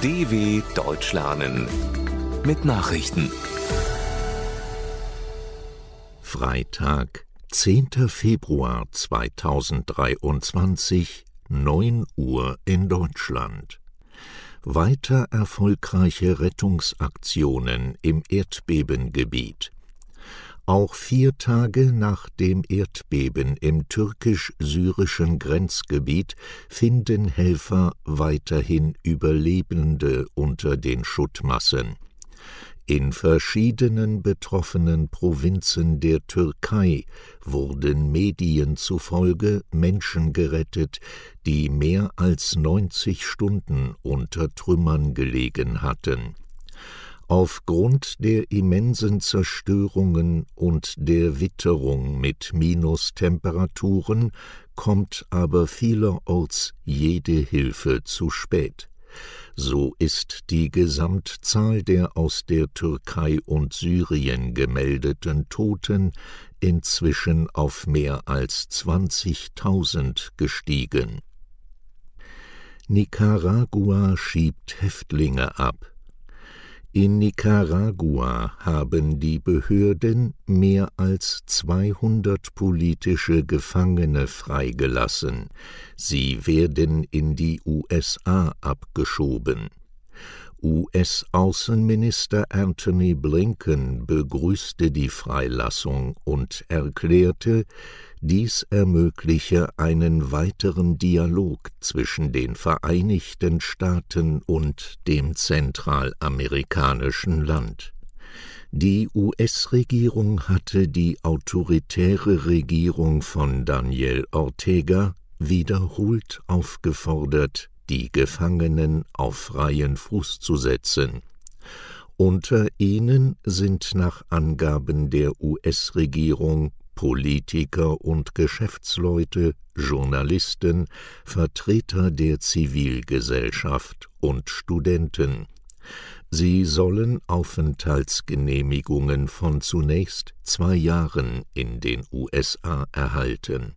DW Deutsch lernen mit Nachrichten. Freitag, 10. Februar 2023, 9 Uhr in Deutschland. Weiter erfolgreiche Rettungsaktionen im Erdbebengebiet. Auch vier Tage nach dem Erdbeben im türkisch-syrischen Grenzgebiet finden Helfer weiterhin Überlebende unter den Schuttmassen. In verschiedenen betroffenen Provinzen der Türkei wurden Medien zufolge Menschen gerettet, die mehr als 90 Stunden unter Trümmern gelegen hatten Aufgrund der immensen Zerstörungen und der Witterung mit Minustemperaturen kommt aber vielerorts jede Hilfe zu spät. So ist die Gesamtzahl der aus der Türkei und Syrien gemeldeten Toten inzwischen auf mehr als 20.000 gestiegen. Nicaragua schiebt Häftlinge ab. In Nicaragua haben die Behörden mehr als 200 politische Gefangene freigelassen. Sie werden in die USA abgeschoben. US-Außenminister Anthony Blinken begrüßte die Freilassung und erklärte, dies ermögliche einen weiteren Dialog zwischen den Vereinigten Staaten und dem zentralamerikanischen Land. Die US-Regierung hatte die autoritäre Regierung von Daniel Ortega wiederholt aufgefordert, die Gefangenen auf freien Fuß zu setzen. Unter ihnen sind nach Angaben der US-Regierung Politiker und Geschäftsleute, Journalisten, Vertreter der Zivilgesellschaft und Studenten. Sie sollen Aufenthaltsgenehmigungen von zunächst zwei Jahren in den USA erhalten.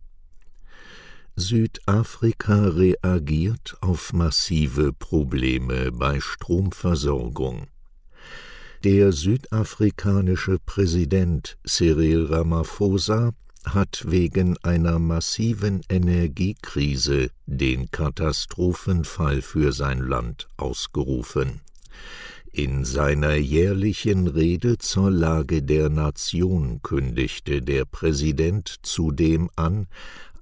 Südafrika reagiert auf massive Probleme bei Stromversorgung. Der südafrikanische Präsident Cyril Ramaphosa hat wegen einer massiven Energiekrise den Katastrophenfall für sein Land ausgerufen. In seiner jährlichen Rede zur Lage der Nation kündigte der Präsident zudem an,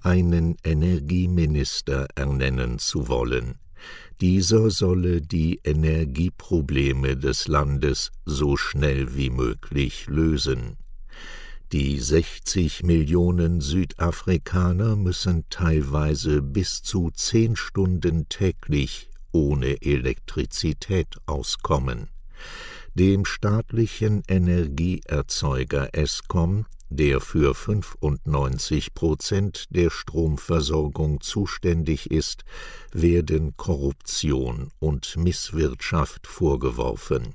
einen Energieminister ernennen zu wollen. Dieser solle die Energieprobleme des Landes so schnell wie möglich lösen. Die 60 Millionen Südafrikaner müssen teilweise bis zu zehn Stunden täglich ohne Elektrizität auskommen. Dem staatlichen Energieerzeuger Eskom der für 95 Prozent der Stromversorgung zuständig ist, werden Korruption und Misswirtschaft vorgeworfen.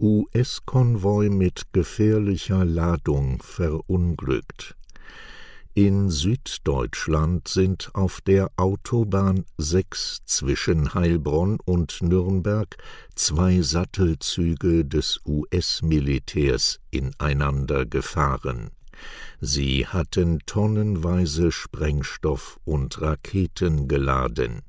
US-Konvoi mit gefährlicher Ladung verunglückt. In Süddeutschland sind auf der Autobahn 6 zwischen Heilbronn und Nürnberg zwei Sattelzüge des US-Militärs ineinander gefahren. Sie hatten tonnenweise Sprengstoff und Raketen geladen.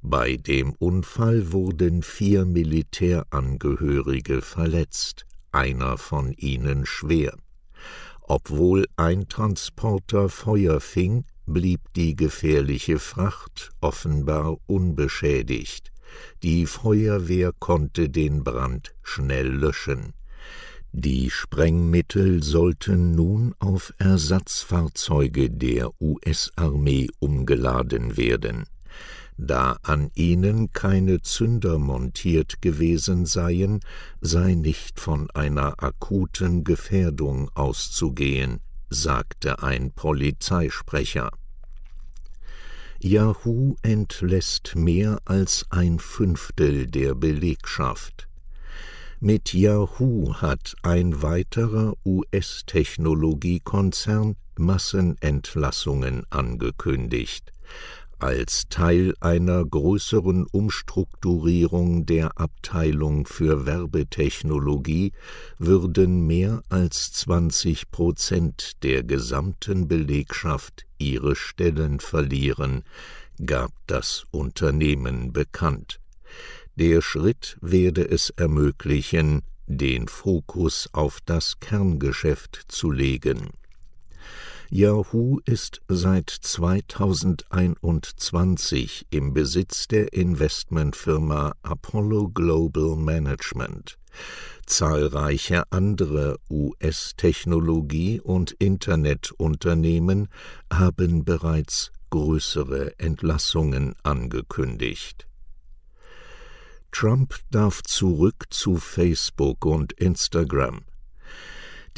Bei dem Unfall wurden vier Militärangehörige verletzt, einer von ihnen schwer. Obwohl ein Transporter Feuer fing, blieb die gefährliche Fracht offenbar unbeschädigt. Die Feuerwehr konnte den Brand schnell löschen. Die Sprengmittel sollten nun auf Ersatzfahrzeuge der US-Armee umgeladen werden da an ihnen keine Zünder montiert gewesen seien, sei nicht von einer akuten Gefährdung auszugehen, sagte ein Polizeisprecher. Yahoo entlässt mehr als ein Fünftel der Belegschaft. Mit Yahoo hat ein weiterer US-Technologiekonzern Massenentlassungen angekündigt. Als Teil einer größeren Umstrukturierung der Abteilung für Werbetechnologie würden mehr als 20 Prozent der gesamten Belegschaft ihre Stellen verlieren, gab das Unternehmen bekannt. Der Schritt werde es ermöglichen, den Fokus auf das Kerngeschäft zu legen Yahoo ist seit 2021 im Besitz der Investmentfirma Apollo Global Management. Zahlreiche andere US-Technologie- und Internetunternehmen haben bereits größere Entlassungen angekündigt. Trump darf zurück zu Facebook und Instagram.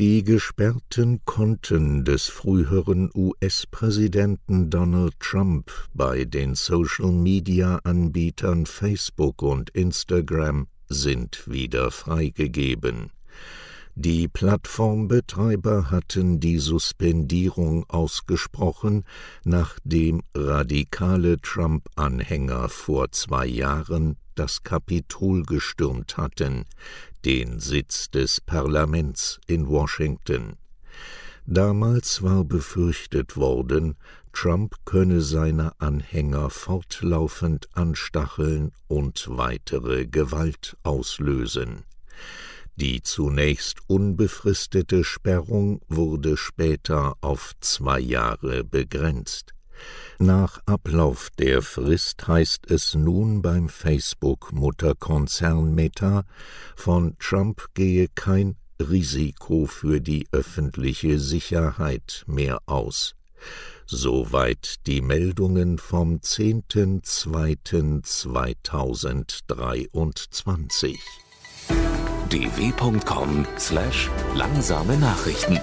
Die gesperrten Konten des früheren US-Präsidenten Donald Trump bei den Social-Media-Anbietern Facebook und Instagram sind wieder freigegeben. Die Plattformbetreiber hatten die Suspendierung ausgesprochen, nachdem radikale Trump-Anhänger vor zwei Jahren das Kapitol gestürmt hatten, den Sitz des Parlaments in Washington. Damals war befürchtet worden, Trump könne seine Anhänger fortlaufend anstacheln und weitere Gewalt auslösen. Die zunächst unbefristete Sperrung wurde später auf zwei Jahre begrenzt. Nach Ablauf der Frist heißt es nun beim Facebook-Mutterkonzern Meta, von Trump gehe kein Risiko für die öffentliche Sicherheit mehr aus. Soweit die Meldungen vom 10.02.2023 dw.com/langsame Nachrichten